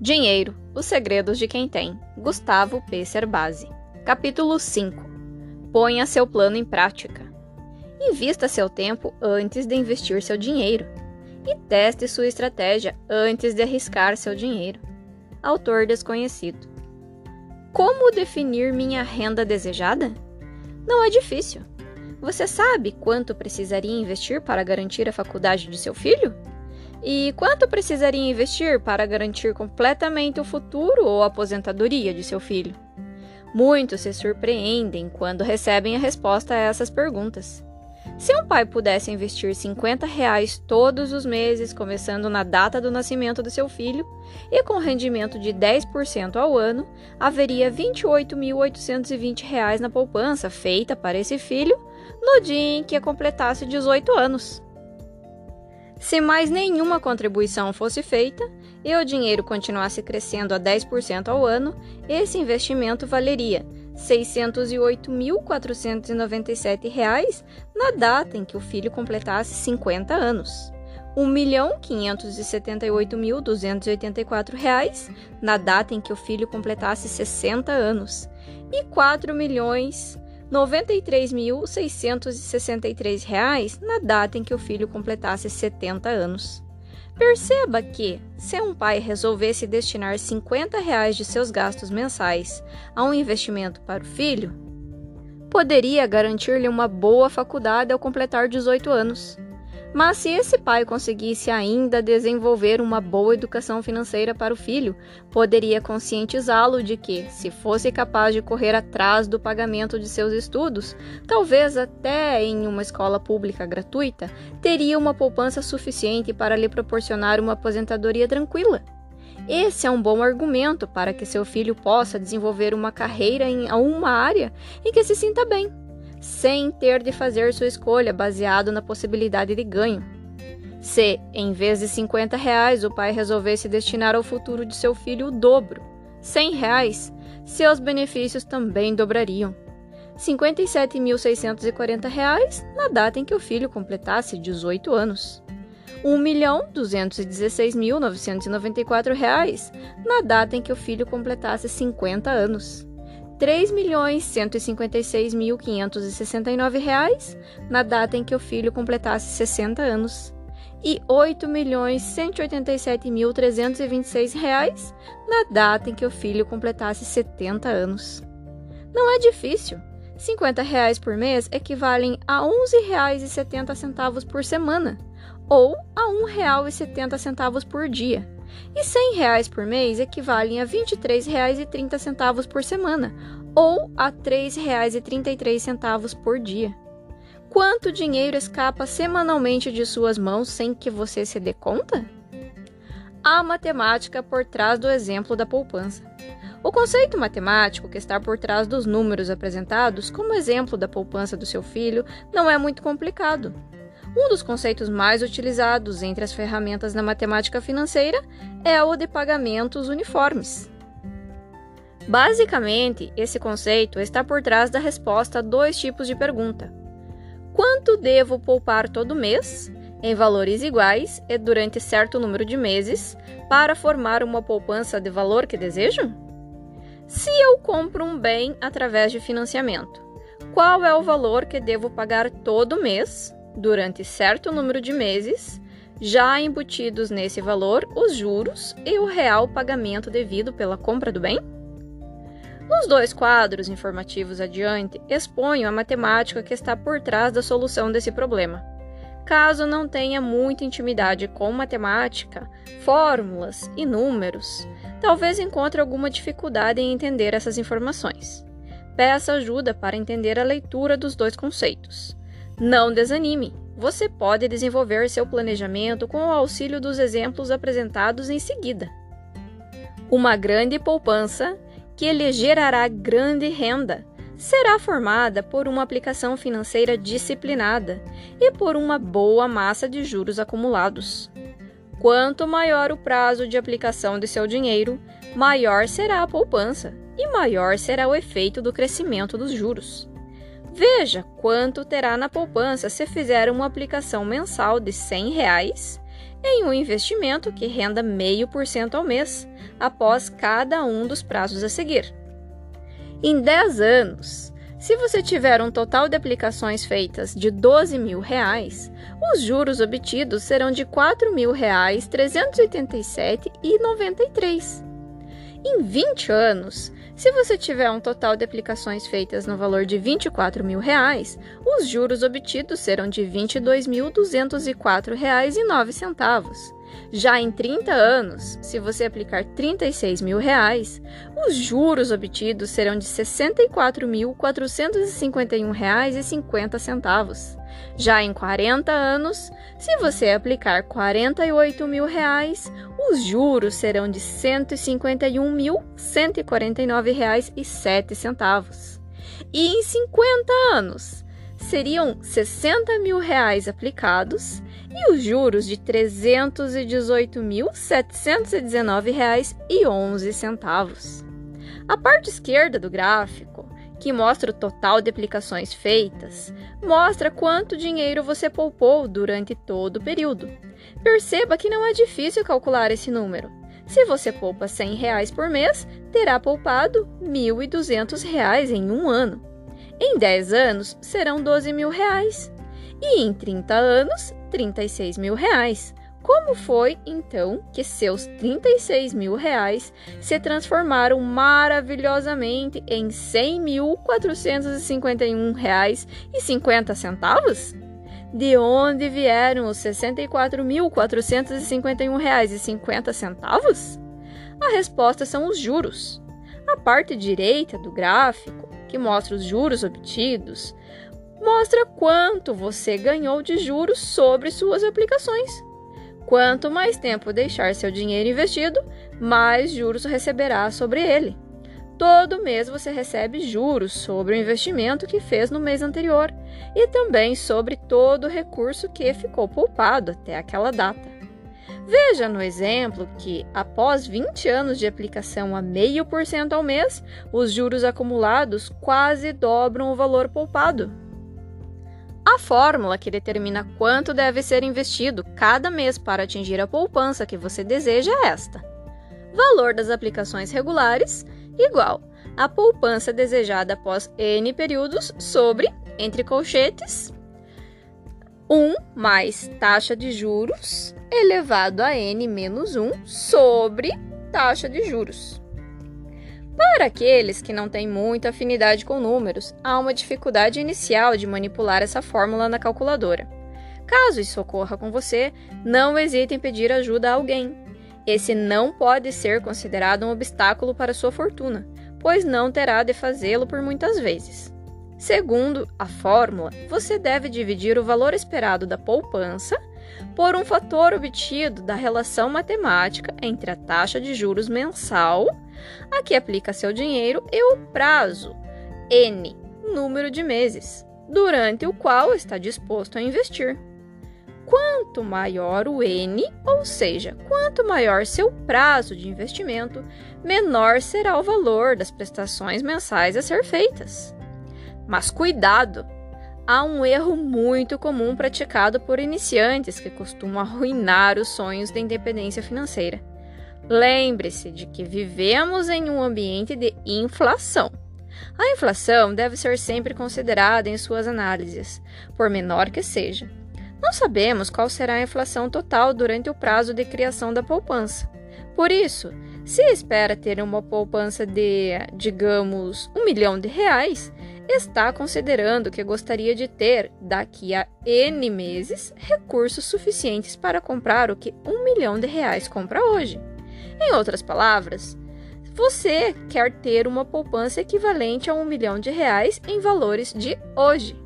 Dinheiro, os segredos de quem tem. Gustavo P. Cerbasi. Capítulo 5. Ponha seu plano em prática. Invista seu tempo antes de investir seu dinheiro. E teste sua estratégia antes de arriscar seu dinheiro. Autor desconhecido. Como definir minha renda desejada? Não é difícil. Você sabe quanto precisaria investir para garantir a faculdade de seu filho? E quanto precisaria investir para garantir completamente o futuro ou aposentadoria de seu filho? Muitos se surpreendem quando recebem a resposta a essas perguntas. Se um pai pudesse investir 50 reais todos os meses, começando na data do nascimento do seu filho, e com rendimento de 10% ao ano, haveria 28.820 reais na poupança feita para esse filho no dia em que completasse 18 anos. Se mais nenhuma contribuição fosse feita e o dinheiro continuasse crescendo a 10% ao ano, esse investimento valeria R$ 608.497 na data em que o filho completasse 50 anos. R$ 1.578.284 na data em que o filho completasse 60 anos e R$ 4 milhões 93.663 reais na data em que o filho completasse 70 anos. Perceba que, se um pai resolvesse destinar 50 reais de seus gastos mensais a um investimento para o filho, poderia garantir-lhe uma boa faculdade ao completar 18 anos. Mas se esse pai conseguisse ainda desenvolver uma boa educação financeira para o filho, poderia conscientizá-lo de que, se fosse capaz de correr atrás do pagamento de seus estudos, talvez até em uma escola pública gratuita, teria uma poupança suficiente para lhe proporcionar uma aposentadoria tranquila. Esse é um bom argumento para que seu filho possa desenvolver uma carreira em uma área em que se sinta bem sem ter de fazer sua escolha baseado na possibilidade de ganho. Se, em vez de 50 reais, o pai resolvesse destinar ao futuro de seu filho o dobro, 100 reais, seus benefícios também dobrariam. R$ 57.640 na data em que o filho completasse 18 anos. R$ 1.216.994 na data em que o filho completasse 50 anos. R$ 3.156.569 na data em que o filho completasse 60 anos e R$ 8.187.326 na data em que o filho completasse 70 anos. Não é difícil. 50 reais por mês equivalem a R$ 11,70 por semana ou a R$ 1,70 por dia e 100 reais por mês equivalem a R$ 23,30 por semana, ou a R$ 3,33 por dia. Quanto dinheiro escapa semanalmente de suas mãos sem que você se dê conta? Há matemática por trás do exemplo da poupança. O conceito matemático que está por trás dos números apresentados como exemplo da poupança do seu filho não é muito complicado. Um dos conceitos mais utilizados entre as ferramentas na matemática financeira é o de pagamentos uniformes. Basicamente, esse conceito está por trás da resposta a dois tipos de pergunta: quanto devo poupar todo mês, em valores iguais e durante certo número de meses, para formar uma poupança de valor que desejo? Se eu compro um bem através de financiamento, qual é o valor que devo pagar todo mês durante certo número de meses, já embutidos nesse valor os juros e o real pagamento devido pela compra do bem? Nos dois quadros informativos adiante, exponho a matemática que está por trás da solução desse problema. Caso não tenha muita intimidade com matemática, fórmulas e números, talvez encontre alguma dificuldade em entender essas informações. Peça ajuda para entender a leitura dos dois conceitos. Não desanime! Você pode desenvolver seu planejamento com o auxílio dos exemplos apresentados em seguida. Uma grande poupança, que lhe gerará grande renda, será formada por uma aplicação financeira disciplinada e por uma boa massa de juros acumulados. Quanto maior o prazo de aplicação de seu dinheiro, maior será a poupança e maior será o efeito do crescimento dos juros. Veja quanto terá na poupança se fizer uma aplicação mensal de 100 reais em um investimento que renda 0,5% ao mês, após cada um dos prazos a seguir. Em 10 anos, se você tiver um total de aplicações feitas de 12 mil reais, os juros obtidos serão de R$ 4.387,93. Em 20 anos, se você tiver um total de aplicações feitas no valor de 24 mil reais, os juros obtidos serão de R$ 22.204,09. Já em 30 anos, se você aplicar 36 mil reais, os juros obtidos serão de R$ 64.451,50. Já em 40 anos, se você aplicar 48 mil reais, os juros serão de R$ 151.149,07. E em 50 anos, seriam 60 mil reais aplicados e os juros de R$ 318.719,11. A parte esquerda do gráfico, que mostra o total de aplicações feitas, mostra quanto dinheiro você poupou durante todo o período. Perceba que não é difícil calcular esse número. Se você poupa 100 reais por mês, terá poupado R$ 1.200 em um ano. Em 10 anos, serão 12 mil reais. E em 30 anos, 36 mil reais. Como foi, então, que seus 36 mil reais se transformaram maravilhosamente em 100.451 reais e 50 centavos? De onde vieram os 64.451 reais e 50 centavos? A resposta são os juros. A parte direita do gráfico, que mostra os juros obtidos, mostra quanto você ganhou de juros sobre suas aplicações. Quanto mais tempo deixar seu dinheiro investido, mais juros receberá sobre ele. Todo mês você recebe juros sobre o investimento que fez no mês anterior e também sobre todo o recurso que ficou poupado até aquela data. Veja no exemplo que, após 20 anos de aplicação a 0,5% ao mês, os juros acumulados quase dobram o valor poupado. A fórmula que determina quanto deve ser investido cada mês para atingir a poupança que você deseja é esta: valor das aplicações regulares igual a poupança desejada após N períodos sobre, entre colchetes, 1 mais taxa de juros elevado a N menos 1 sobre taxa de juros. Para aqueles que não têm muita afinidade com números, há uma dificuldade inicial de manipular essa fórmula na calculadora. Caso isso ocorra com você, não hesite em pedir ajuda a alguém. Esse não pode ser considerado um obstáculo para sua fortuna, pois não terá de fazê-lo por muitas vezes. Segundo a fórmula, você deve dividir o valor esperado da poupança por um fator obtido da relação matemática entre a taxa de juros mensal a que aplica seu dinheiro e o prazo, N, número de meses, durante o qual está disposto a investir. Quanto maior o N, ou seja, quanto maior seu prazo de investimento, menor será o valor das prestações mensais a ser feitas. Mas cuidado! Há um erro muito comum praticado por iniciantes que costumam arruinar os sonhos da independência financeira. Lembre-se de que vivemos em um ambiente de inflação. A inflação deve ser sempre considerada em suas análises, por menor que seja. Não sabemos qual será a inflação total durante o prazo de criação da poupança. Por isso, se espera ter uma poupança de, digamos, um milhão de reais, está considerando que gostaria de ter, daqui a N meses, recursos suficientes para comprar o que um milhão de reais compra hoje. Em outras palavras, você quer ter uma poupança equivalente a um milhão de reais em valores de hoje.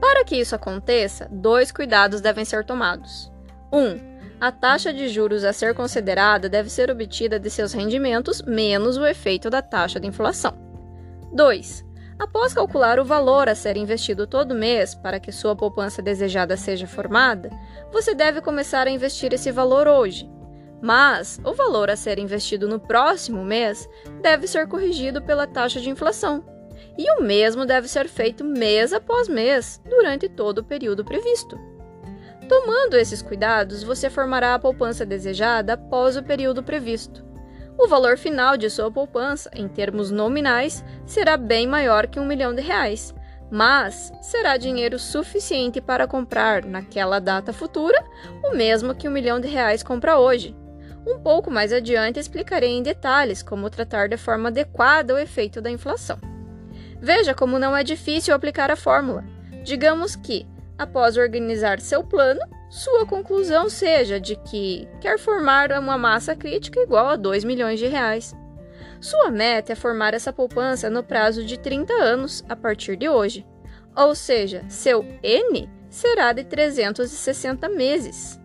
Para que isso aconteça, dois cuidados devem ser tomados. 1. Um, a taxa de juros a ser considerada deve ser obtida de seus rendimentos menos o efeito da taxa de inflação. 2. Após calcular o valor a ser investido todo mês para que sua poupança desejada seja formada, você deve começar a investir esse valor hoje, mas o valor a ser investido no próximo mês deve ser corrigido pela taxa de inflação. E o mesmo deve ser feito mês após mês, durante todo o período previsto. Tomando esses cuidados, você formará a poupança desejada após o período previsto. O valor final de sua poupança, em termos nominais, será bem maior que um milhão de reais, mas será dinheiro suficiente para comprar, naquela data futura, o mesmo que um milhão de reais compra hoje. Um pouco mais adiante explicarei em detalhes como tratar de forma adequada o efeito da inflação. Veja como não é difícil aplicar a fórmula. Digamos que após organizar seu plano, sua conclusão seja de que quer formar uma massa crítica igual a 2 milhões de reais. Sua meta é formar essa poupança no prazo de 30 anos a partir de hoje. Ou seja, seu N será de 360 meses.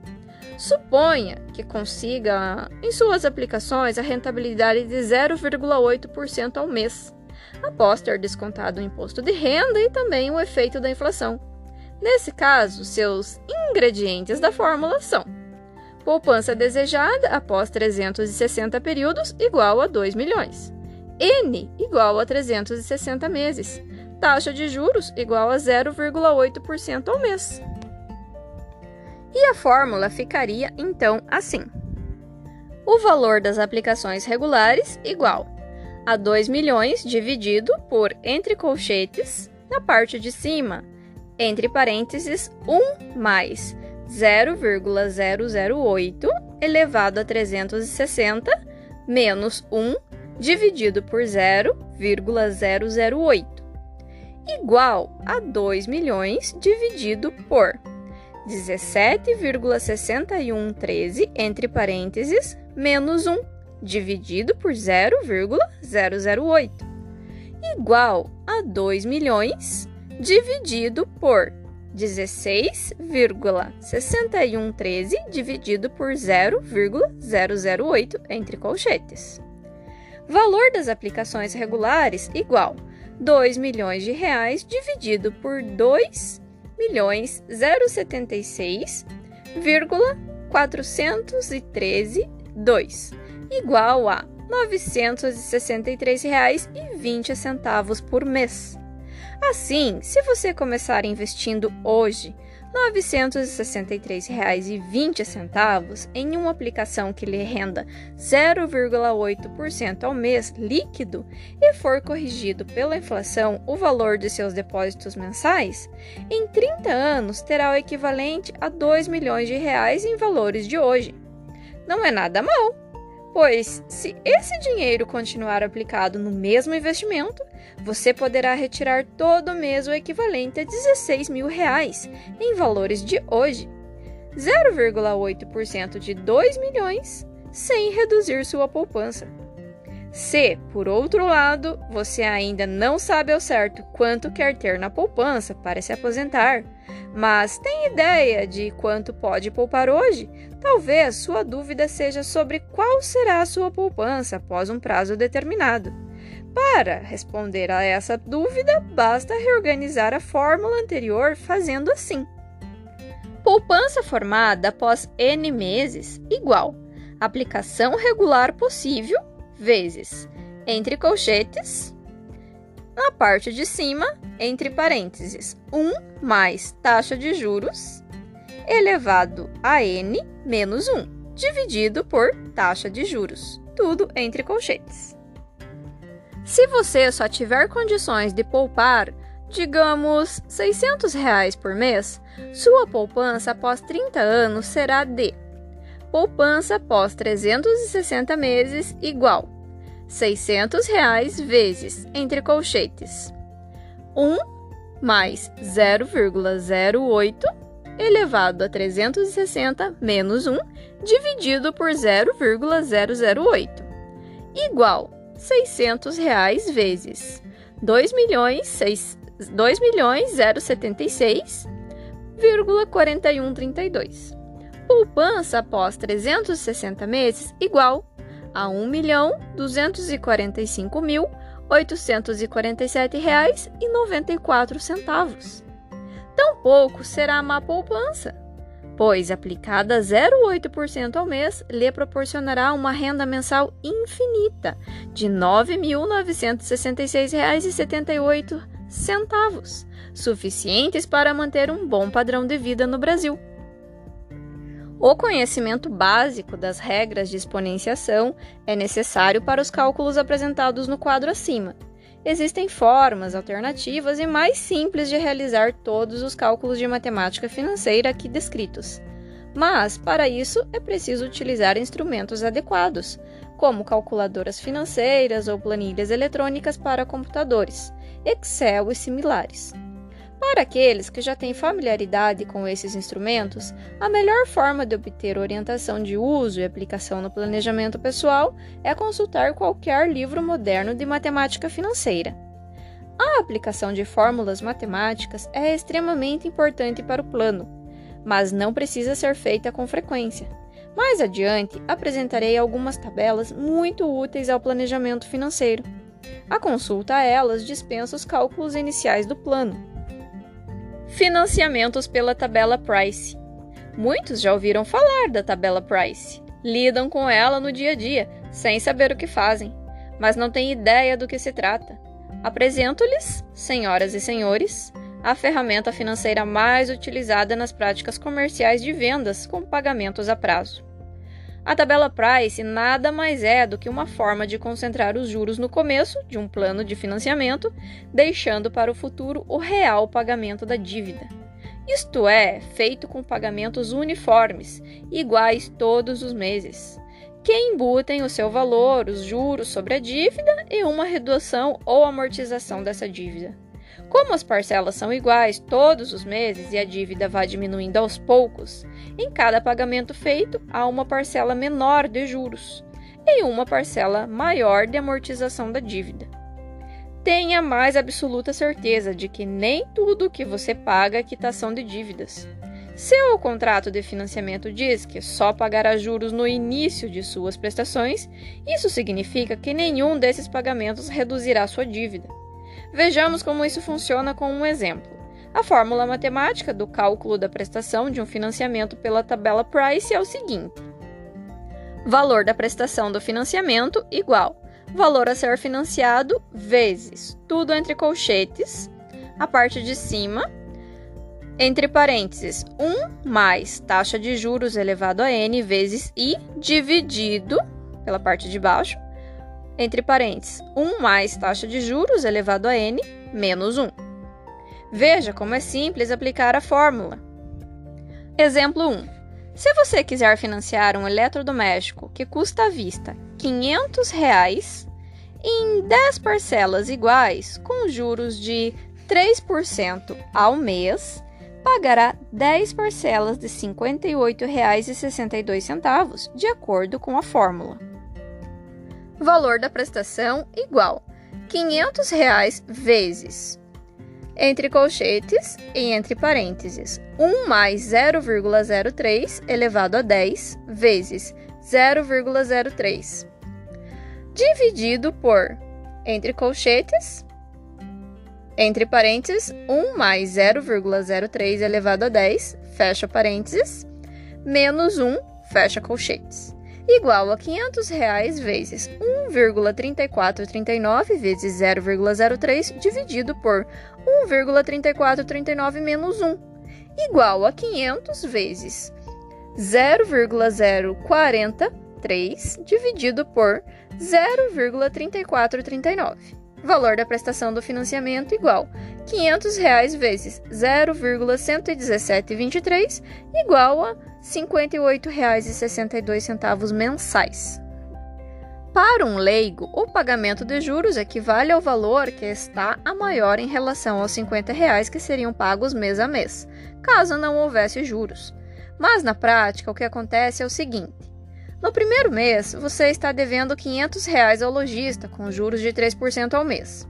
Suponha que consiga em suas aplicações a rentabilidade de 0,8% ao mês, após ter descontado o imposto de renda e também o efeito da inflação. Nesse caso, seus ingredientes da fórmula são poupança desejada após 360 períodos igual a 2 milhões, N igual a 360 meses, taxa de juros igual a 0,8% ao mês. E a fórmula ficaria então assim: o valor das aplicações regulares igual a 2 milhões dividido por entre colchetes, na parte de cima, entre parênteses, 1 mais 0,008 elevado a 360 menos 1 dividido por 0,008 igual a 2 milhões dividido por 17,6113 entre parênteses menos 1 dividido por 0,008 igual a 2 milhões dividido por 16,6113 dividido por 0,008 entre colchetes. Valor das aplicações regulares igual 2 milhões de reais dividido por 2 milhões 076,413 2 igual a R$ 963,20 por mês. Assim, se você começar investindo hoje R$ 963,20 em uma aplicação que lhe renda 0,8% ao mês líquido e for corrigido pela inflação o valor de seus depósitos mensais, em 30 anos terá o equivalente a 2 milhões de reais em valores de hoje. Não é nada mal, pois se esse dinheiro continuar aplicado no mesmo investimento, você poderá retirar todo mês o equivalente a 16 mil reais em valores de hoje, 0,8% de 2 milhões, sem reduzir sua poupança. Se, por outro lado, você ainda não sabe ao certo quanto quer ter na poupança para se aposentar, mas tem ideia de quanto pode poupar hoje, talvez sua dúvida seja sobre qual será a sua poupança após um prazo determinado. Para responder a essa dúvida, basta reorganizar a fórmula anterior fazendo assim: poupança formada após n meses igual. Aplicação regular possível vezes. Entre colchetes. Na parte de cima, entre parênteses, 1 mais taxa de juros elevado a n menos 1, dividido por taxa de juros, tudo entre colchetes. Se você só tiver condições de poupar, digamos, 600 reais por mês, sua poupança após 30 anos será de poupança após 360 meses igual 600 reais vezes, entre colchetes, 1 mais 0,08 elevado a 360 menos 1 dividido por 0,008 igual 600 reais vezes 2 milhões 6, 2 milhões 076,4132. Poupança após 360 meses igual a 1 milhão 245 mil 847 reais e 94 centavos. Tampouco será má poupança pois aplicada 0,8% ao mês lhe proporcionará uma renda mensal infinita de R$ 9.966,78, suficientes para manter um bom padrão de vida no Brasil. O conhecimento básico das regras de exponenciação é necessário para os cálculos apresentados no quadro acima. Existem formas alternativas e mais simples de realizar todos os cálculos de matemática financeira aqui descritos. Mas, para isso, é preciso utilizar instrumentos adequados, como calculadoras financeiras ou planilhas eletrônicas para computadores, Excel e similares. Para aqueles que já têm familiaridade com esses instrumentos, a melhor forma de obter orientação de uso e aplicação no planejamento pessoal é consultar qualquer livro moderno de matemática financeira. A aplicação de fórmulas matemáticas é extremamente importante para o plano, mas não precisa ser feita com frequência. Mais adiante, apresentarei algumas tabelas muito úteis ao planejamento financeiro. A consulta a elas dispensa os cálculos iniciais do plano. Financiamentos pela tabela Price. Muitos já ouviram falar da tabela Price. Lidam com ela no dia a dia, sem saber o que fazem, mas não têm ideia do que se trata. Apresento-lhes, senhoras e senhores, a ferramenta financeira mais utilizada nas práticas comerciais de vendas com pagamentos a prazo. A tabela Price nada mais é do que uma forma de concentrar os juros no começo de um plano de financiamento, deixando para o futuro o real pagamento da dívida. Isto é, feito com pagamentos uniformes, iguais todos os meses, que embutem o seu valor, os juros sobre a dívida e uma redução ou amortização dessa dívida. Como as parcelas são iguais todos os meses e a dívida vai diminuindo aos poucos, em cada pagamento feito há uma parcela menor de juros e uma parcela maior de amortização da dívida. Tenha mais absoluta certeza de que nem tudo que você paga é quitação de dívidas. Se o contrato de financiamento diz que só pagará juros no início de suas prestações, isso significa que nenhum desses pagamentos reduzirá sua dívida. Vejamos como isso funciona com um exemplo. A fórmula matemática do cálculo da prestação de um financiamento pela tabela Price é o seguinte: valor da prestação do financiamento igual valor a ser financiado vezes tudo entre colchetes, a parte de cima, entre parênteses, 1 mais taxa de juros elevado a n vezes i dividido pela parte de baixo, entre parênteses, 1 mais taxa de juros elevado a n menos 1. Veja como é simples aplicar a fórmula. Exemplo 1. Se você quiser financiar um eletrodoméstico que custa à vista 500 reais, em 10 parcelas iguais, com juros de 3% ao mês, pagará 10 parcelas de R$ 58,62, de acordo com a fórmula valor da prestação igual 500 reais vezes. Entre colchetes e entre parênteses 1 mais 0,03 elevado a 10 vezes 0,03 dividido por entre colchetes entre parênteses 1 mais 0,03 elevado a 10 fecha parênteses menos 1 fecha colchetes igual a 500 reais vezes 1,3439 vezes 0,03 dividido por 1,3439 menos 1, igual a 500 vezes 0,043 dividido por 0,3439. Valor da prestação do financiamento igual 500 reais vezes 0,11723 igual a R$ 58,62 mensais. Para um leigo, o pagamento de juros equivale ao valor que está a maior em relação aos 50 reais que seriam pagos mês a mês, caso não houvesse juros. Mas na prática, o que acontece é o seguinte: no primeiro mês, você está devendo 500 reais ao lojista, com juros de 3% ao mês.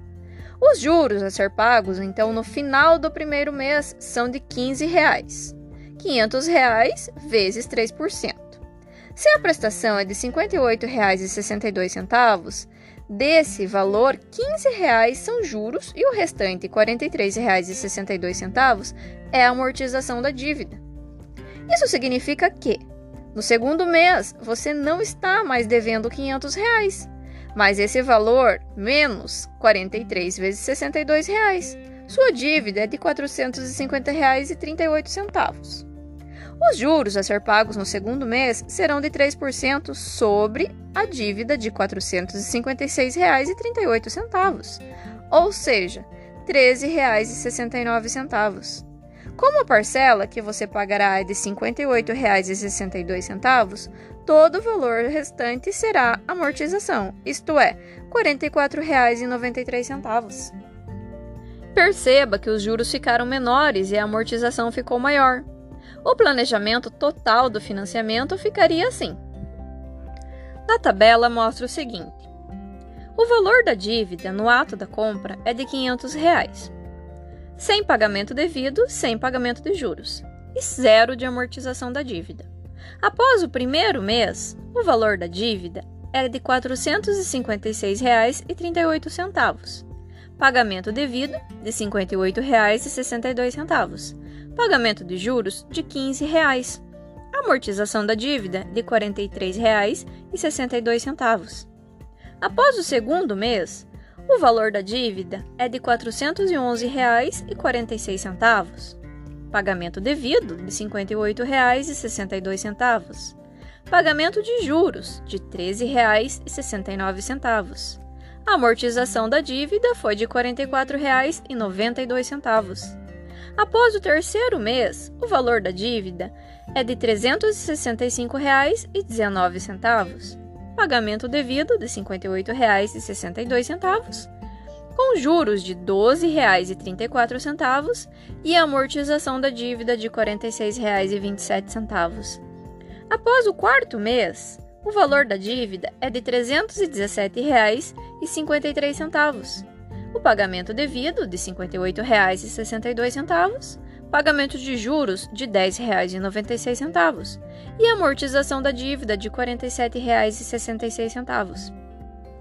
Os juros a ser pagos, então, no final do primeiro mês, são de 15 reais. 500 reais vezes 3%. Se a prestação é de R$ 58,62, desse valor, R$ 15 são juros e o restante, R$ 43,62, é a amortização da dívida. Isso significa que, no segundo mês, você não está mais devendo 500 reais, mas esse valor menos 43 vezes 62 reais. Sua dívida é de R$ 450,38. Os juros a ser pagos no segundo mês serão de 3% sobre a dívida de R$ 456,38, ou seja, R$ 13,69. Como a parcela que você pagará é de R$ 58,62, todo o valor restante será amortização, isto é, R$ 44,93. Perceba que os juros ficaram menores e a amortização ficou maior. O planejamento total do financiamento ficaria assim. Na tabela mostra o seguinte: o valor da dívida no ato da compra é de 500 reais, sem pagamento devido, sem pagamento de juros, e zero de amortização da dívida. Após o primeiro mês, o valor da dívida era de R$ 456,38, pagamento devido de R$ 58,62, pagamento de juros de 15 reais, amortização da dívida de R$ 43,62. Após o segundo mês, o valor da dívida é de R$ 411,46, pagamento devido de R$ 58,62, pagamento de juros de R$ 13,69. A amortização da dívida foi de R$ 44,92. Após o terceiro mês, o valor da dívida é de R$ 365,19, pagamento devido de R$ 58,62, com juros de R$ 12,34 e amortização da dívida de R$ 46,27. Após o quarto mês, o valor da dívida é de R$ 317,53 o pagamento devido de R$ 58,62, pagamento de juros de R$ 10,96 e amortização da dívida de R$ 47,66.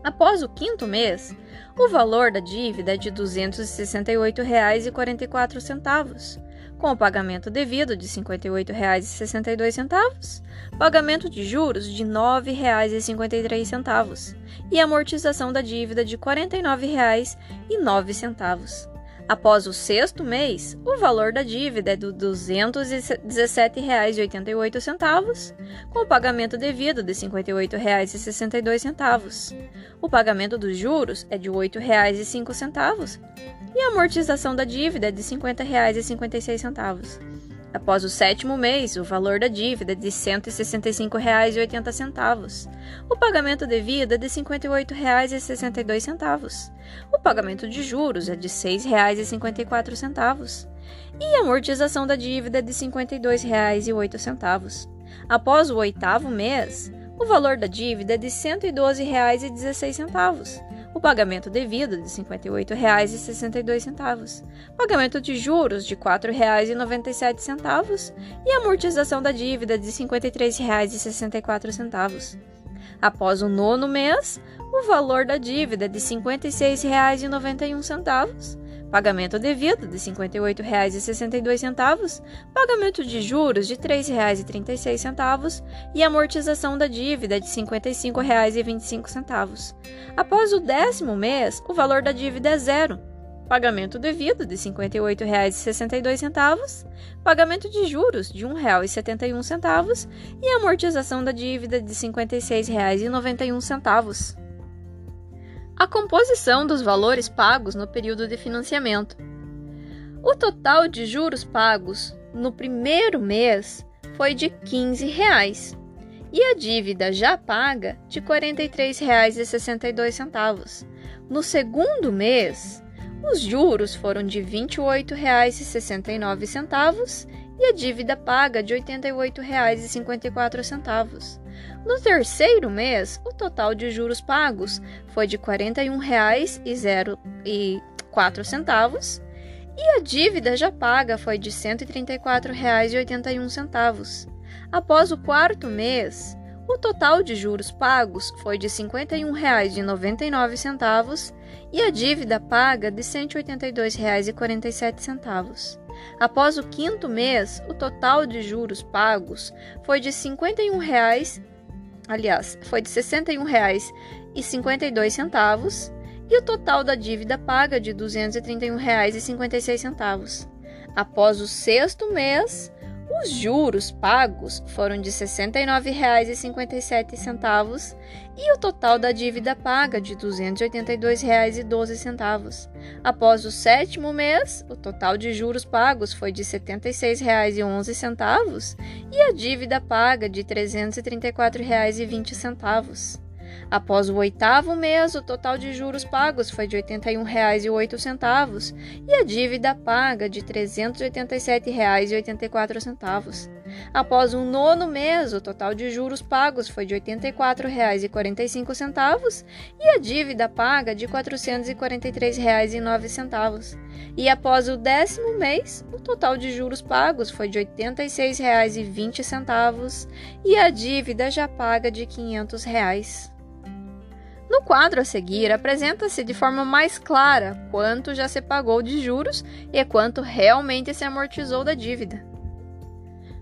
Após o quinto mês, o valor da dívida é de R$ 268,44, com o pagamento devido de R$ 58,62, pagamento de juros de R$ 9,53 e amortização da dívida de R$ 49,09. Após o sexto mês, o valor da dívida é de R$ 217,88, com o pagamento devido de R$ 58,62. O pagamento dos juros é de R$ 8,05 e a amortização da dívida é de R$ 50,56. Após o sétimo mês, o valor da dívida é de R$ 165,80. O pagamento devido é de R$ 58,62. O pagamento de juros é de R$ 6,54. E a amortização da dívida é de R$ 52,08. Após o oitavo mês, o valor da dívida é de R$ 112,16 o pagamento devido de R$ 58,62, pagamento de juros de R$ 4,97 e amortização da dívida de R$ 53,64. Após o nono mês, o valor da dívida é de R$ 56,91 pagamento devido de R$ 58,62, pagamento de juros de R$ 3,36 e amortização da dívida de R$ 55,25. Após o décimo mês, o valor da dívida é zero. Pagamento devido de R$ 58,62, pagamento de juros de R$ 1,71 e amortização da dívida de R$ 56,91 a composição dos valores pagos no período de financiamento. O total de juros pagos no primeiro mês foi de 15 reais, e a dívida já paga de R$ 43,62. No segundo mês, os juros foram de R$ 28,69 e a dívida paga de R$ 88,54. No terceiro mês, o total de juros pagos foi de R$ 41,04 e a dívida já paga foi de R$ 134,81. Após o quarto mês, o total de juros pagos foi de R$ 51,99 e a dívida paga de R$ 182,47. Após o quinto mês, o total de juros pagos foi de R$ 51,00 aliás, foi de R$ 61,52 e o total da dívida paga de R$ 231,56. Após o sexto mês, Os juros pagos foram de R$ 69,57 e o total da dívida paga de R$ 282,12. Após o sétimo mês, o total de juros pagos foi de R$ 76,11 e a dívida paga de R$ 334,20. Após o oitavo mês, o total de juros pagos foi de R$ 81,08 e a dívida paga de R$ 387,84. Após o nono mês, o total de juros pagos foi de R$ 84,45 e a dívida paga de R$ 443,09. E após o décimo mês, o total de juros pagos foi de R$ 86,20 e a dívida já paga de 500 reais. No quadro a seguir, apresenta-se de forma mais clara quanto já se pagou de juros e quanto realmente se amortizou da dívida.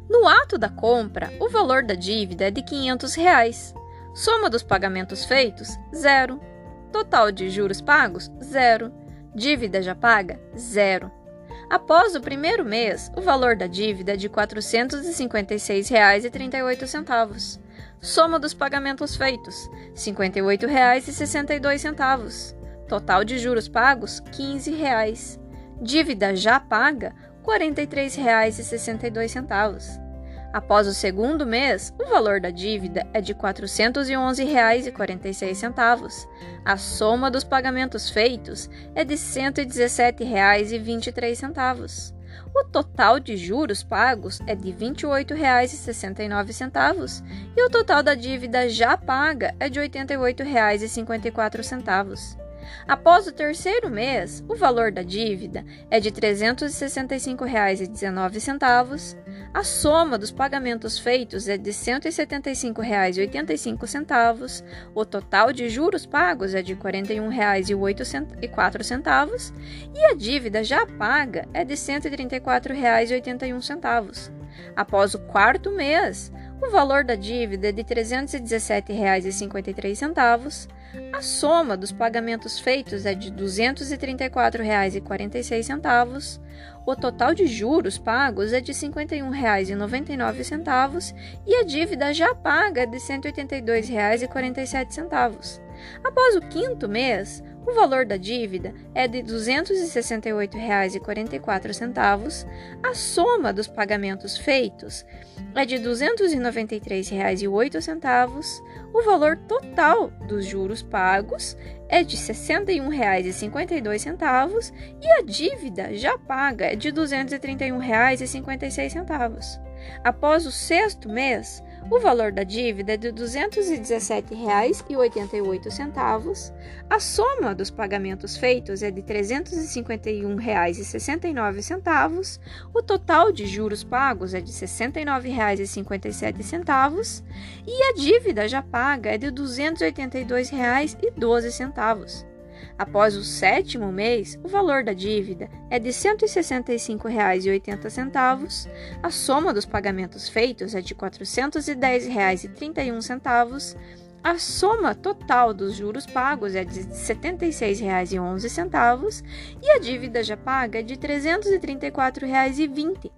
No ato da compra, o valor da dívida é de 500 reais. Soma dos pagamentos feitos, zero. Total de juros pagos, zero. Dívida já paga, zero. Após o primeiro mês, o valor da dívida é de R$ 456,38. Soma dos pagamentos feitos: R$ 58,62. Total de juros pagos: R$ 15. Dívida já paga: R$ 43,62. Após o segundo mês, o valor da dívida é de R$ 411,46. A soma dos pagamentos feitos é de R$ 117,23. O total de juros pagos é de R$ 28,69 e o total da dívida já paga é de R$ 88,54. Após o terceiro mês, o valor da dívida é de R$ 365,19. A soma dos pagamentos feitos é de R$ 175,85. O total de juros pagos é de R$ 41,04 e a dívida já paga é de R$ 134,81. Após o quarto mês, o valor da dívida é de R$ 317,53. A soma dos pagamentos feitos é de R$ 234,46. O total de juros pagos é de R$ 51,99 e a dívida já paga é de R$ 182,47. Após o quinto mês, o valor da dívida é de R$ 268,44. A soma dos pagamentos feitos é de R$ 293,08. O valor total dos juros pagos é de R$ 61,52 e a dívida já paga é de R$ 231,56. Após o sexto mês, o valor da dívida é de R$ 217,88. A soma dos pagamentos feitos é de R$ 351,69. O total de juros pagos é de R$ 69,57 e a dívida já paga é de R$ 282,12. Após o sétimo mês, o valor da dívida é de R$ 165,80. A soma dos pagamentos feitos é de R$ 410,31. A soma total dos juros pagos é de R$ 76,11 e a dívida já paga é de R$ 334,20.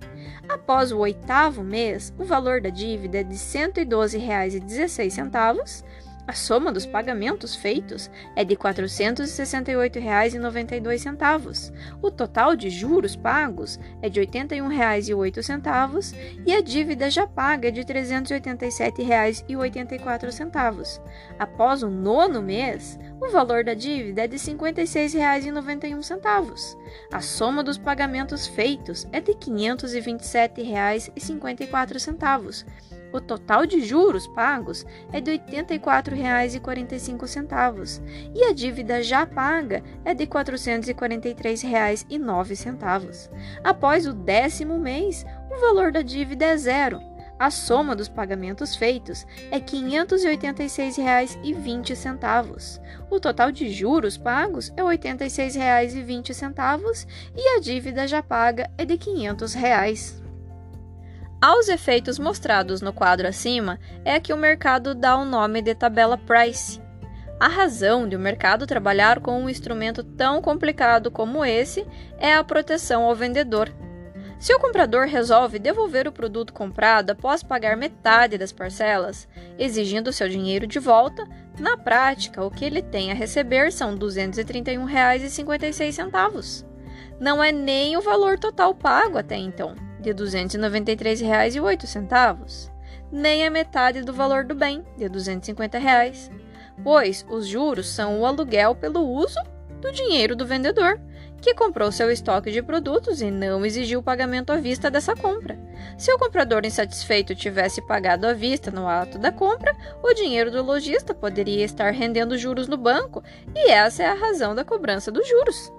Após o oitavo mês, o valor da dívida é de R$ 112,16 a soma dos pagamentos feitos é de R$ 468,92. O total de juros pagos é de R$ 81,08 e a dívida já paga é de R$ 387,84. Após o nono mês, o valor da dívida é de R$ 56,91. A soma dos pagamentos feitos é de R$ 527,54 o total de juros pagos é de R$ 84,45 e a dívida já paga é de R$ 443,09. Após o décimo mês, o valor da dívida é zero. A soma dos pagamentos feitos é R$ 586,20. O total de juros pagos é R$ 86,20 e a dívida já paga é de 500 reais. Aos efeitos mostrados no quadro acima, é que o mercado dá o nome de tabela Price. A razão de o mercado trabalhar com um instrumento tão complicado como esse é a proteção ao vendedor. Se o comprador resolve devolver o produto comprado após pagar metade das parcelas, exigindo seu dinheiro de volta, na prática o que ele tem a receber são R$ 231,56. Não é nem o valor total pago até então, de R$ 293,08, nem a metade do valor do bem, de 250 reais, pois os juros são o aluguel pelo uso do dinheiro do vendedor que comprou seu estoque de produtos e não exigiu o pagamento à vista dessa compra. Se o comprador insatisfeito tivesse pagado à vista no ato da compra, o dinheiro do lojista poderia estar rendendo juros no banco, e essa é a razão da cobrança dos juros.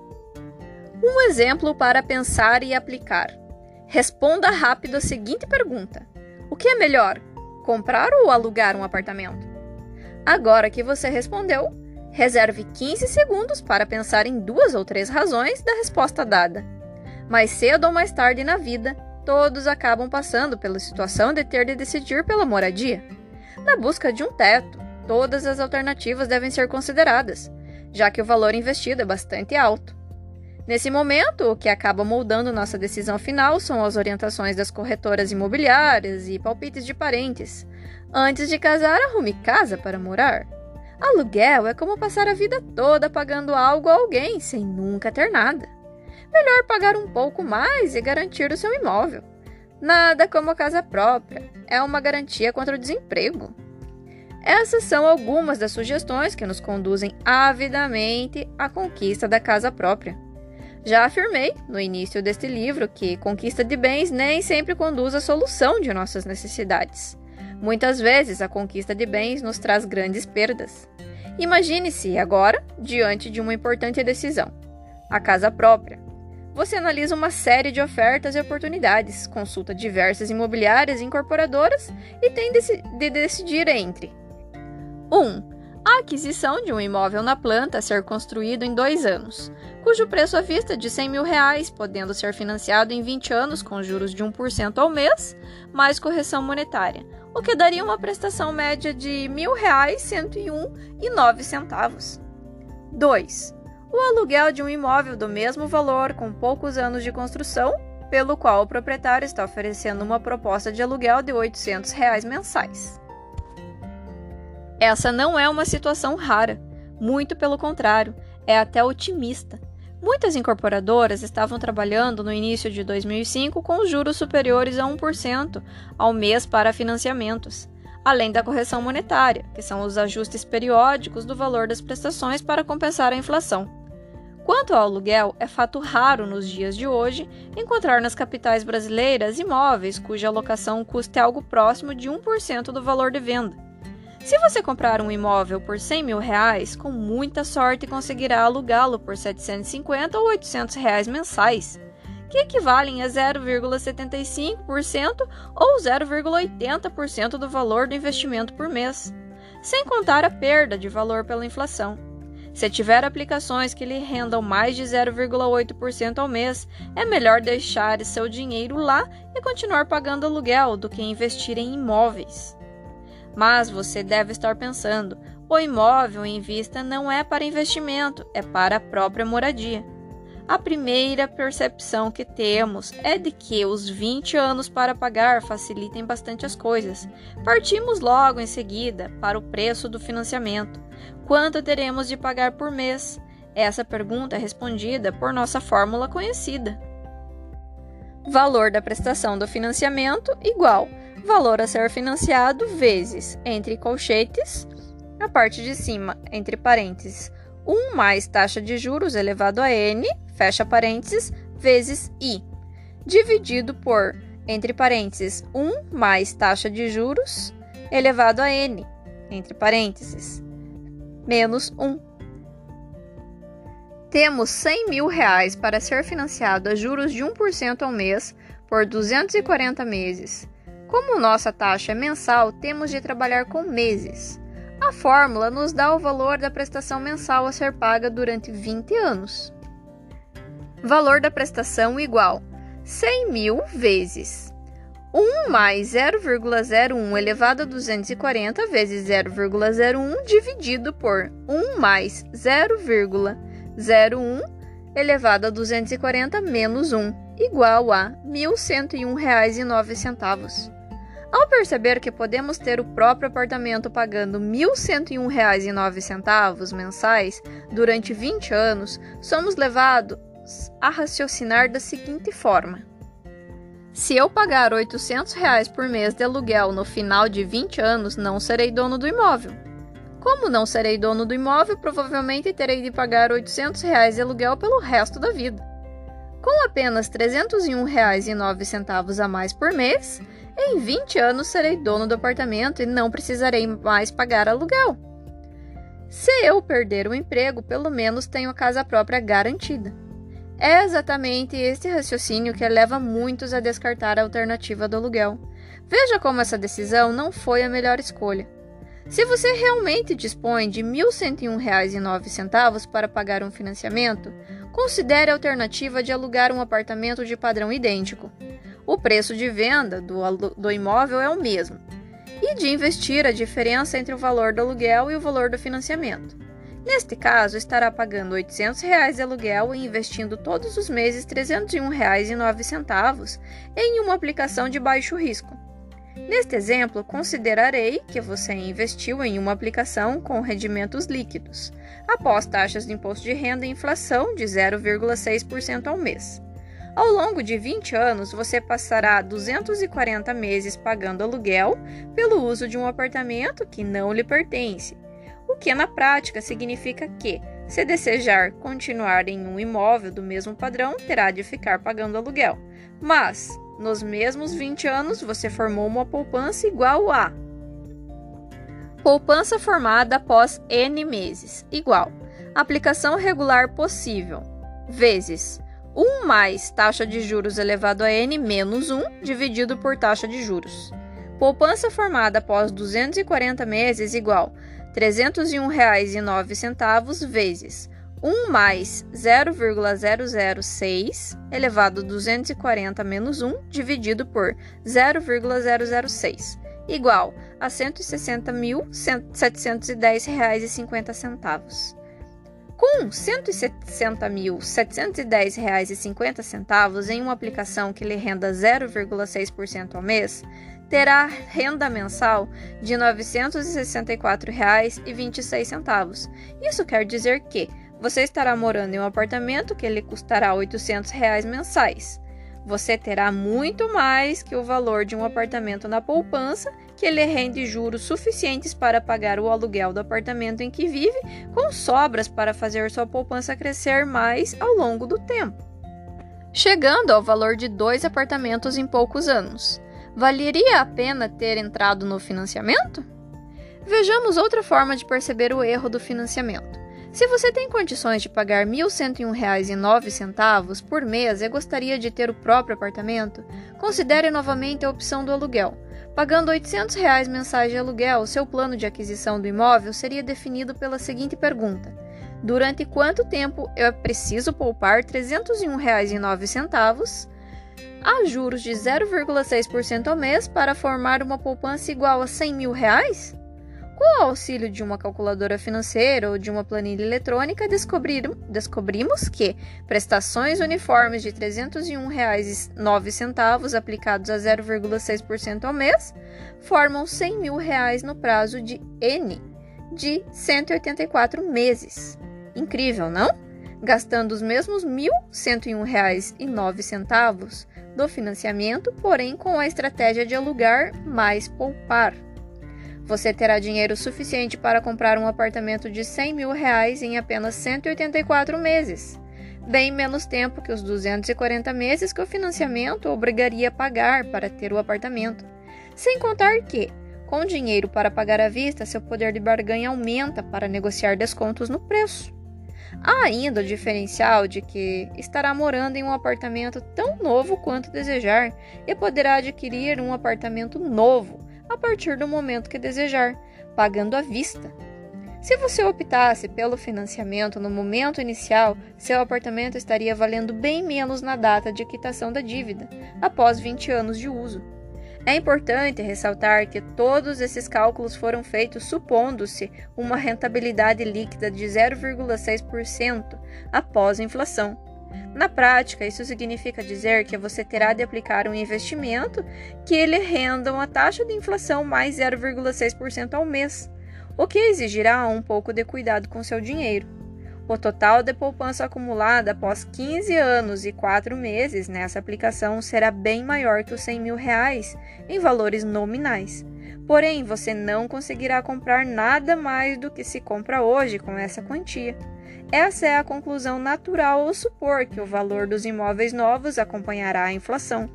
Um exemplo para pensar e aplicar. Responda rápido a seguinte pergunta: O que é melhor, comprar ou alugar um apartamento? Agora que você respondeu, Reserve 15 segundos para pensar em duas ou três razões da resposta dada. Mais cedo ou mais tarde na vida, todos acabam passando pela situação de ter de decidir pela moradia. Na busca de um teto, todas as alternativas devem ser consideradas, já que o valor investido é bastante alto. Nesse momento, o que acaba moldando nossa decisão final são as orientações das corretoras imobiliárias e palpites de parentes. Antes de casar, arrume casa para morar. Aluguel é como passar a vida toda pagando algo a alguém sem nunca ter nada. Melhor pagar um pouco mais e garantir o seu imóvel. Nada como a casa própria, é uma garantia contra o desemprego. Essas são algumas das sugestões que nos conduzem avidamente à conquista da casa própria. Já afirmei no início deste livro que conquista de bens nem sempre conduz à solução de nossas necessidades. Muitas vezes a conquista de bens nos traz grandes perdas. Imagine-se agora diante de uma importante decisão: a casa própria. Você analisa uma série de ofertas e oportunidades, consulta diversas imobiliárias e incorporadoras e tem de decidir entre 1. Um, a aquisição de um imóvel na planta a ser construído em dois anos, cujo preço à vista é de 100 mil reais, podendo ser financiado em 20 anos com juros de 1% ao mês, mais correção monetária, o que daria uma prestação média de R$ 1.101,09. 2. O aluguel de um imóvel do mesmo valor com poucos anos de construção, pelo qual o proprietário está oferecendo uma proposta de aluguel de 800 reais mensais. Essa não é uma situação rara, muito pelo contrário, é até otimista. Muitas incorporadoras estavam trabalhando no início de 2005 com juros superiores a 1% ao mês para financiamentos, além da correção monetária, que são os ajustes periódicos do valor das prestações para compensar a inflação. Quanto ao aluguel, é fato raro nos dias de hoje encontrar nas capitais brasileiras imóveis cuja alocação custe algo próximo de 1% do valor de venda. Se você comprar um imóvel por 100 mil reais, com muita sorte conseguirá alugá-lo por 750 ou 800 reais mensais, que equivalem a 0,75% ou 0,80% do valor do investimento por mês, sem contar a perda de valor pela inflação. Se tiver aplicações que lhe rendam mais de 0,8% ao mês, é melhor deixar seu dinheiro lá e continuar pagando aluguel do que investir em imóveis. Mas você deve estar pensando: o imóvel em vista não é para investimento, é para a própria moradia. A primeira percepção que temos é de que os 20 anos para pagar facilitem bastante as coisas. Partimos logo em seguida para o preço do financiamento. Quanto teremos de pagar por mês? Essa pergunta é respondida por nossa fórmula conhecida. Valor da prestação do financiamento igual valor a ser financiado vezes, entre colchetes, a parte de cima, entre parênteses, 1 mais taxa de juros elevado a n, fecha parênteses, vezes i, dividido por, entre parênteses, 1 mais taxa de juros elevado a n, entre parênteses, menos 1. Temos 100 mil reais para ser financiado a juros de 1% ao mês por 240 meses como nossa taxa é mensal, temos de trabalhar com meses. A fórmula nos dá o valor da prestação mensal a ser paga durante 20 anos. Valor da prestação igual 100 mil vezes 1 mais 0,01 elevado a 240 vezes 0,01 dividido por 1 mais 0,01 elevado a 240 menos 1 igual a R$ 1.101,09. Ao perceber que podemos ter o próprio apartamento pagando R$ 1.101,09 mensais durante 20 anos, somos levados a raciocinar da seguinte forma: se eu pagar 800 reais por mês de aluguel no final de 20 anos, não serei dono do imóvel. Como não serei dono do imóvel, provavelmente terei de pagar 800 reais de aluguel pelo resto da vida. Com apenas R$ 301,09 a mais por mês, em 20 anos serei dono do apartamento e não precisarei mais pagar aluguel. Se eu perder o emprego, pelo menos tenho a casa própria garantida. É exatamente este raciocínio que leva muitos a descartar a alternativa do aluguel. Veja como essa decisão não foi a melhor escolha. Se você realmente dispõe de R$ 1.101,09 para pagar um financiamento, considere a alternativa de alugar um apartamento de padrão idêntico. O preço de venda do, do imóvel é o mesmo, e de investir a diferença entre o valor do aluguel e o valor do financiamento. Neste caso, estará pagando 800 reais de aluguel e investindo todos os meses R$ 301,09 em uma aplicação de baixo risco. Neste exemplo, considerarei que você investiu em uma aplicação com rendimentos líquidos, após taxas de imposto de renda e inflação de 0,6% ao mês. Ao longo de 20 anos, você passará 240 meses pagando aluguel pelo uso de um apartamento que não lhe pertence. O que na prática significa que, se desejar continuar em um imóvel do mesmo padrão, terá de ficar pagando aluguel. Mas, nos mesmos 20 anos, você formou uma poupança igual a. Poupança formada após N meses, igual. Aplicação regular possível, vezes 1 mais taxa de juros elevado a N menos 1 dividido por taxa de juros. Poupança formada após 240 meses igual R$ 301,09 vezes 1 mais 0,006 elevado a 240 menos 1 dividido por 0,006 igual a R$ 160.710,50. Com R$ 160.710,50 em uma aplicação que lhe renda 0,6% ao mês, terá renda mensal de R$ 964,26. Isso quer dizer que você estará morando em um apartamento que lhe custará 800 reais mensais. Você terá muito mais que o valor de um apartamento na poupança, que lhe rende juros suficientes para pagar o aluguel do apartamento em que vive, com sobras para fazer sua poupança crescer mais ao longo do tempo. Chegando ao valor de dois apartamentos em poucos anos. Valeria a pena ter entrado no financiamento? Vejamos outra forma de perceber o erro do financiamento. Se você tem condições de pagar R$ 1.101,09 por mês e gostaria de ter o próprio apartamento, considere novamente a opção do aluguel. Pagando 800 reais mensais de aluguel, seu plano de aquisição do imóvel seria definido pela seguinte pergunta: Durante quanto tempo eu preciso poupar R$ 301,09 a juros de 0,6% ao mês para formar uma poupança igual a 100 mil reais? Com o auxílio de uma calculadora financeira ou de uma planilha eletrônica, descobrimos que prestações uniformes de R$ 301,09 aplicados a 0,6% ao mês formam 100 mil reais no prazo de N de 184 meses. Incrível, não? Gastando os mesmos R$ 1.101,09 do financiamento, porém com a estratégia de alugar mais poupar. Você terá dinheiro suficiente para comprar um apartamento de 100 mil reais em apenas 184 meses, bem menos tempo que os 240 meses que o financiamento obrigaria a pagar para ter o apartamento. Sem contar que, com dinheiro para pagar à vista, seu poder de barganha aumenta para negociar descontos no preço. Há ainda o diferencial de que estará morando em um apartamento tão novo quanto desejar e poderá adquirir um apartamento novo a partir do momento que desejar, pagando à vista. Se você optasse pelo financiamento no momento inicial, seu apartamento estaria valendo bem menos na data de quitação da dívida, após 20 anos de uso. É importante ressaltar que todos esses cálculos foram feitos supondo-se uma rentabilidade líquida de 0,6% após a inflação. Na prática, isso significa dizer que você terá de aplicar um investimento que ele renda uma taxa de inflação mais 0,6% ao mês, o que exigirá um pouco de cuidado com seu dinheiro. O total de poupança acumulada após 15 anos e 4 meses nessa aplicação será bem maior que os 100 mil reais em valores nominais. Porém, você não conseguirá comprar nada mais do que se compra hoje com essa quantia. Essa é a conclusão natural ao supor que o valor dos imóveis novos acompanhará a inflação.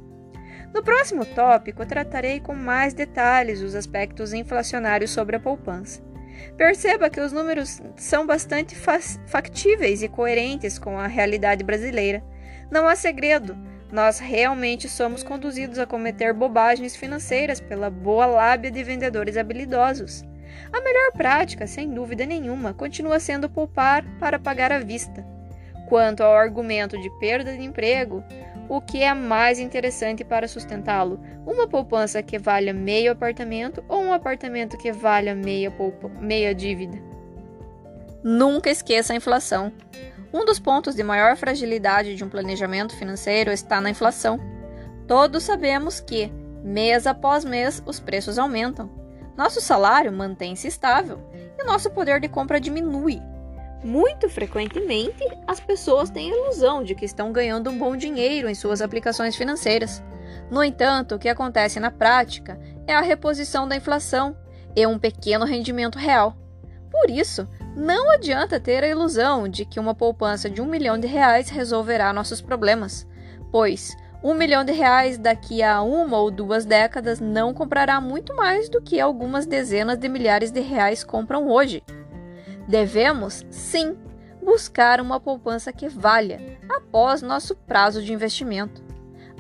No próximo tópico, tratarei com mais detalhes os aspectos inflacionários sobre a poupança. Perceba que os números são bastante factíveis e coerentes com a realidade brasileira. Não há segredo, nós realmente somos conduzidos a cometer bobagens financeiras pela boa lábia de vendedores habilidosos. A melhor prática, sem dúvida nenhuma, continua sendo poupar para pagar à vista. Quanto ao argumento de perda de emprego, o que é mais interessante para sustentá-lo? Uma poupança que valha meio apartamento ou um apartamento que valha meia, meia dívida? Nunca esqueça a inflação. Um dos pontos de maior fragilidade de um planejamento financeiro está na inflação. Todos sabemos que, mês após mês, os preços aumentam. Nosso salário mantém-se estável e nosso poder de compra diminui. Muito frequentemente, as pessoas têm a ilusão de que estão ganhando um bom dinheiro em suas aplicações financeiras. No entanto, o que acontece na prática é a reposição da inflação e um pequeno rendimento real. Por isso, não adianta ter a ilusão de que uma poupança de um milhão de reais resolverá nossos problemas, pois um milhão de reais daqui a uma ou duas décadas não comprará muito mais do que algumas dezenas de milhares de reais compram hoje. Devemos, sim, buscar uma poupança que valha após nosso prazo de investimento.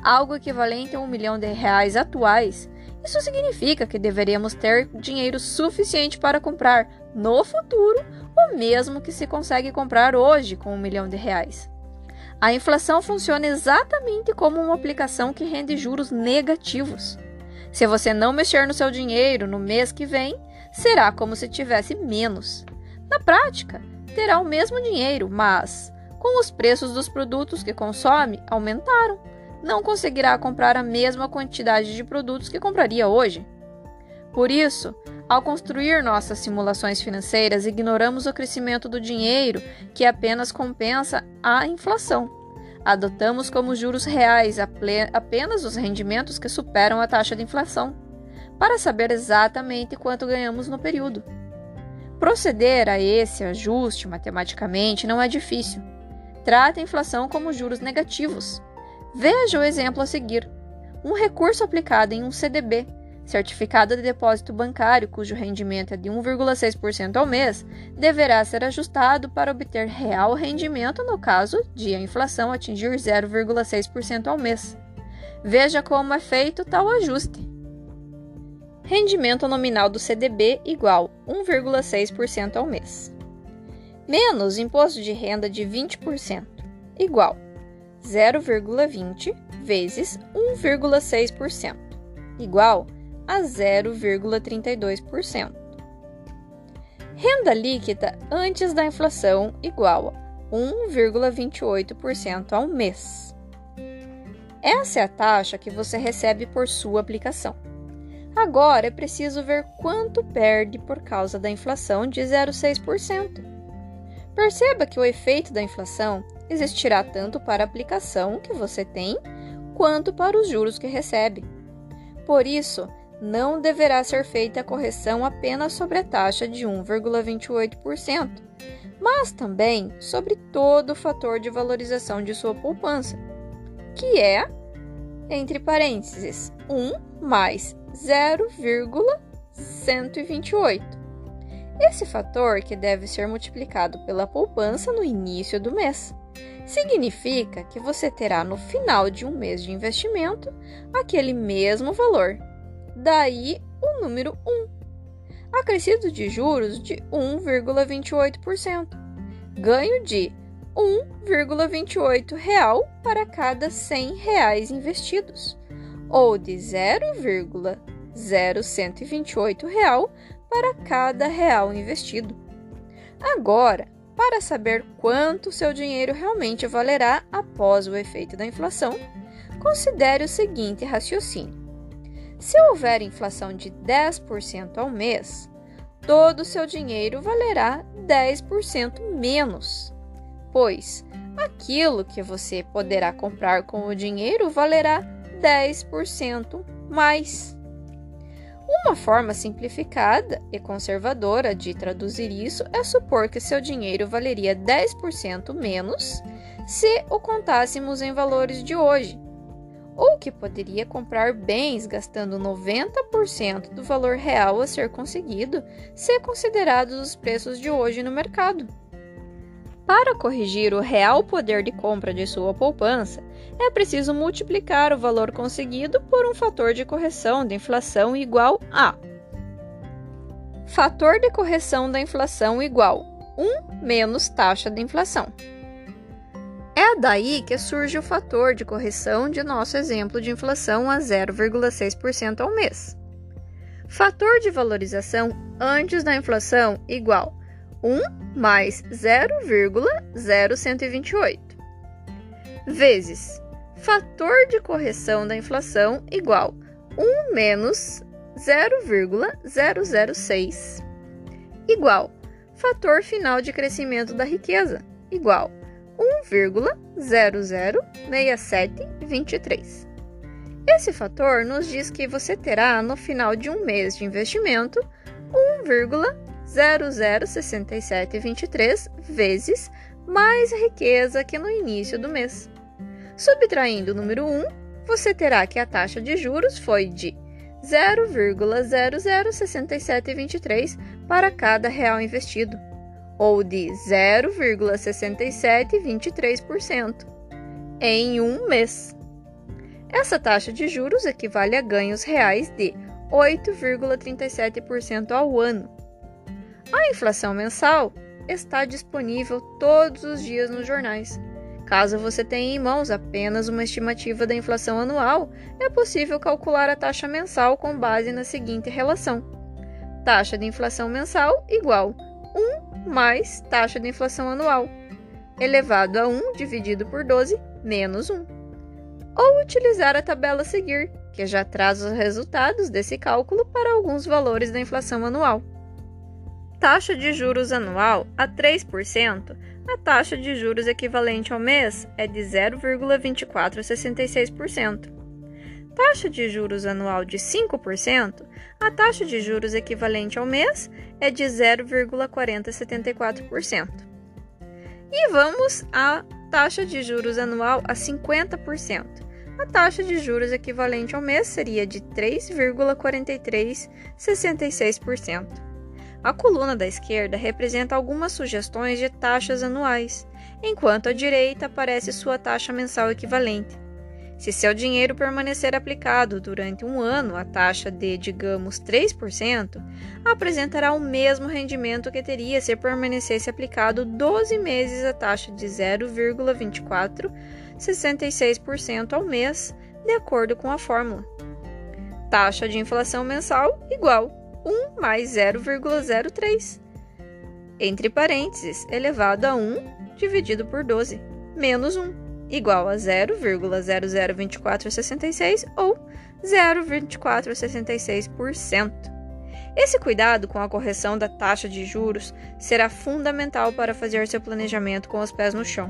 Algo equivalente a um milhão de reais atuais. Isso significa que deveríamos ter dinheiro suficiente para comprar no futuro o mesmo que se consegue comprar hoje com um milhão de reais. A inflação funciona exatamente como uma aplicação que rende juros negativos. Se você não mexer no seu dinheiro no mês que vem, será como se tivesse menos. Na prática, terá o mesmo dinheiro, mas com os preços dos produtos que consome aumentaram, não conseguirá comprar a mesma quantidade de produtos que compraria hoje. Por isso, ao construir nossas simulações financeiras, ignoramos o crescimento do dinheiro, que apenas compensa a inflação. Adotamos como juros reais apenas os rendimentos que superam a taxa de inflação, para saber exatamente quanto ganhamos no período. Proceder a esse ajuste matematicamente não é difícil. Trata a inflação como juros negativos. Veja o exemplo a seguir. Um recurso aplicado em um CDB certificado de depósito bancário cujo rendimento é de 1,6% ao mês deverá ser ajustado para obter real rendimento no caso de a inflação atingir 0,6% ao mês. Veja como é feito tal ajuste. Rendimento nominal do CDB igual 1,6% ao mês. Menos imposto de renda de 20% igual 0,20 vezes 1,6% igual a 0,32%. Renda líquida antes da inflação igual a 1,28% ao mês. Essa é a taxa que você recebe por sua aplicação. Agora é preciso ver quanto perde por causa da inflação de 0,6%. Perceba que o efeito da inflação existirá tanto para a aplicação que você tem quanto para os juros que recebe. Por isso, não deverá ser feita a correção apenas sobre a taxa de 1,28%, mas também sobre todo o fator de valorização de sua poupança, que é, entre parênteses, 1 mais 0,128. Esse fator, que deve ser multiplicado pela poupança no início do mês, significa que você terá no final de um mês de investimento aquele mesmo valor daí o número 1, acrescido de juros de 1,28%, ganho de 1,28 real para cada 100 reais investidos, ou de 0,0128 real para cada real investido. Agora, para saber quanto seu dinheiro realmente valerá após o efeito da inflação, considere o seguinte raciocínio. Se houver inflação de 10% ao mês, todo o seu dinheiro valerá 10% menos, pois aquilo que você poderá comprar com o dinheiro valerá 10% mais. Uma forma simplificada e conservadora de traduzir isso é supor que seu dinheiro valeria 10% menos se o contássemos em valores de hoje, ou que poderia comprar bens gastando 90% do valor real a ser conseguido se considerados os preços de hoje no mercado. Para corrigir o real poder de compra de sua poupança, é preciso multiplicar o valor conseguido por um fator de correção da inflação igual a Fator de correção da inflação igual 1 menos taxa de inflação. É daí que surge o fator de correção de nosso exemplo de inflação a 0,6% ao mês. Fator de valorização antes da inflação igual 1 mais 0,0128 vezes fator de correção da inflação igual 1 menos 0,006 igual fator final de crescimento da riqueza igual 1,006723. Esse fator nos diz que você terá no final de um mês de investimento 1,006723 vezes mais riqueza que no início do mês. Subtraindo o número 1, você terá que a taxa de juros foi de 0,006723 para cada real investido, ou de 0,6723% em um mês. Essa taxa de juros equivale a ganhos reais de 8,37% ao ano. A inflação mensal está disponível todos os dias nos jornais Caso você tenha em mãos apenas uma estimativa da inflação anual, é possível calcular a taxa mensal com base na seguinte relação: taxa de inflação mensal igual 1 mais taxa de inflação anual, elevado a 1 dividido por 12 menos 1. Ou utilizar a tabela a seguir, que já traz os resultados desse cálculo para alguns valores da inflação anual. Taxa de juros anual a 3% a taxa de juros equivalente ao mês é de 0,2466%. Taxa de juros anual de 5%, a taxa de juros equivalente ao mês é de 0,4074%. E vamos à taxa de juros anual a 50%. A taxa de juros equivalente ao mês seria de 3,4366%. A coluna da esquerda representa algumas sugestões de taxas anuais, enquanto a direita aparece sua taxa mensal equivalente. Se seu dinheiro permanecer aplicado durante um ano a taxa de, digamos, 3%, apresentará o mesmo rendimento que teria se permanecesse aplicado 12 meses a taxa de 0,2466% ao mês, de acordo com a fórmula. Taxa de inflação mensal igual 1 mais 0,03, entre parênteses, elevado a 1 dividido por 12, menos 1, igual a 0,002466 ou 0,2466%. Esse cuidado com a correção da taxa de juros será fundamental para fazer seu planejamento com os pés no chão.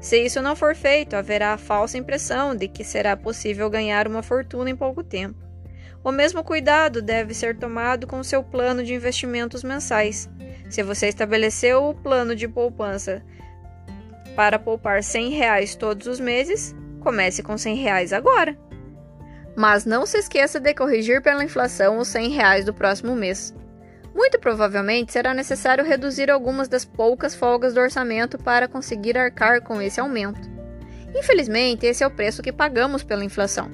Se isso não for feito, haverá a falsa impressão de que será possível ganhar uma fortuna em pouco tempo. O mesmo cuidado deve ser tomado com seu plano de investimentos mensais. Se você estabeleceu o plano de poupança para poupar 100 reais todos os meses, comece com 100 reais agora. Mas não se esqueça de corrigir pela inflação os 100 reais do próximo mês. Muito provavelmente será necessário reduzir algumas das poucas folgas do orçamento para conseguir arcar com esse aumento. Infelizmente, esse é o preço que pagamos pela inflação.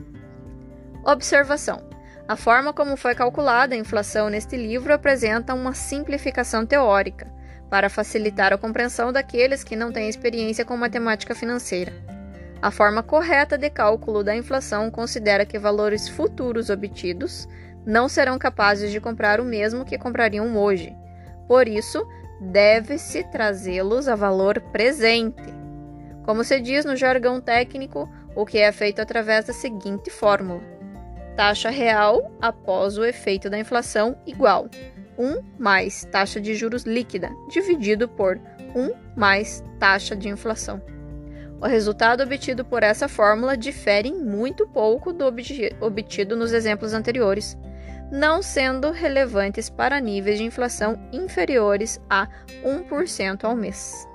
Observação: a forma como foi calculada a inflação neste livro apresenta uma simplificação teórica, para facilitar a compreensão daqueles que não têm experiência com matemática financeira. A forma correta de cálculo da inflação considera que valores futuros obtidos não serão capazes de comprar o mesmo que comprariam hoje. Por isso, deve-se trazê-los a valor presente. Como se diz no jargão técnico, o que é feito através da seguinte fórmula: taxa real após o efeito da inflação igual 1 mais taxa de juros líquida dividido por 1 mais taxa de inflação. O resultado obtido por essa fórmula difere muito pouco do obtido nos exemplos anteriores, não sendo relevantes para níveis de inflação inferiores a 1% ao mês.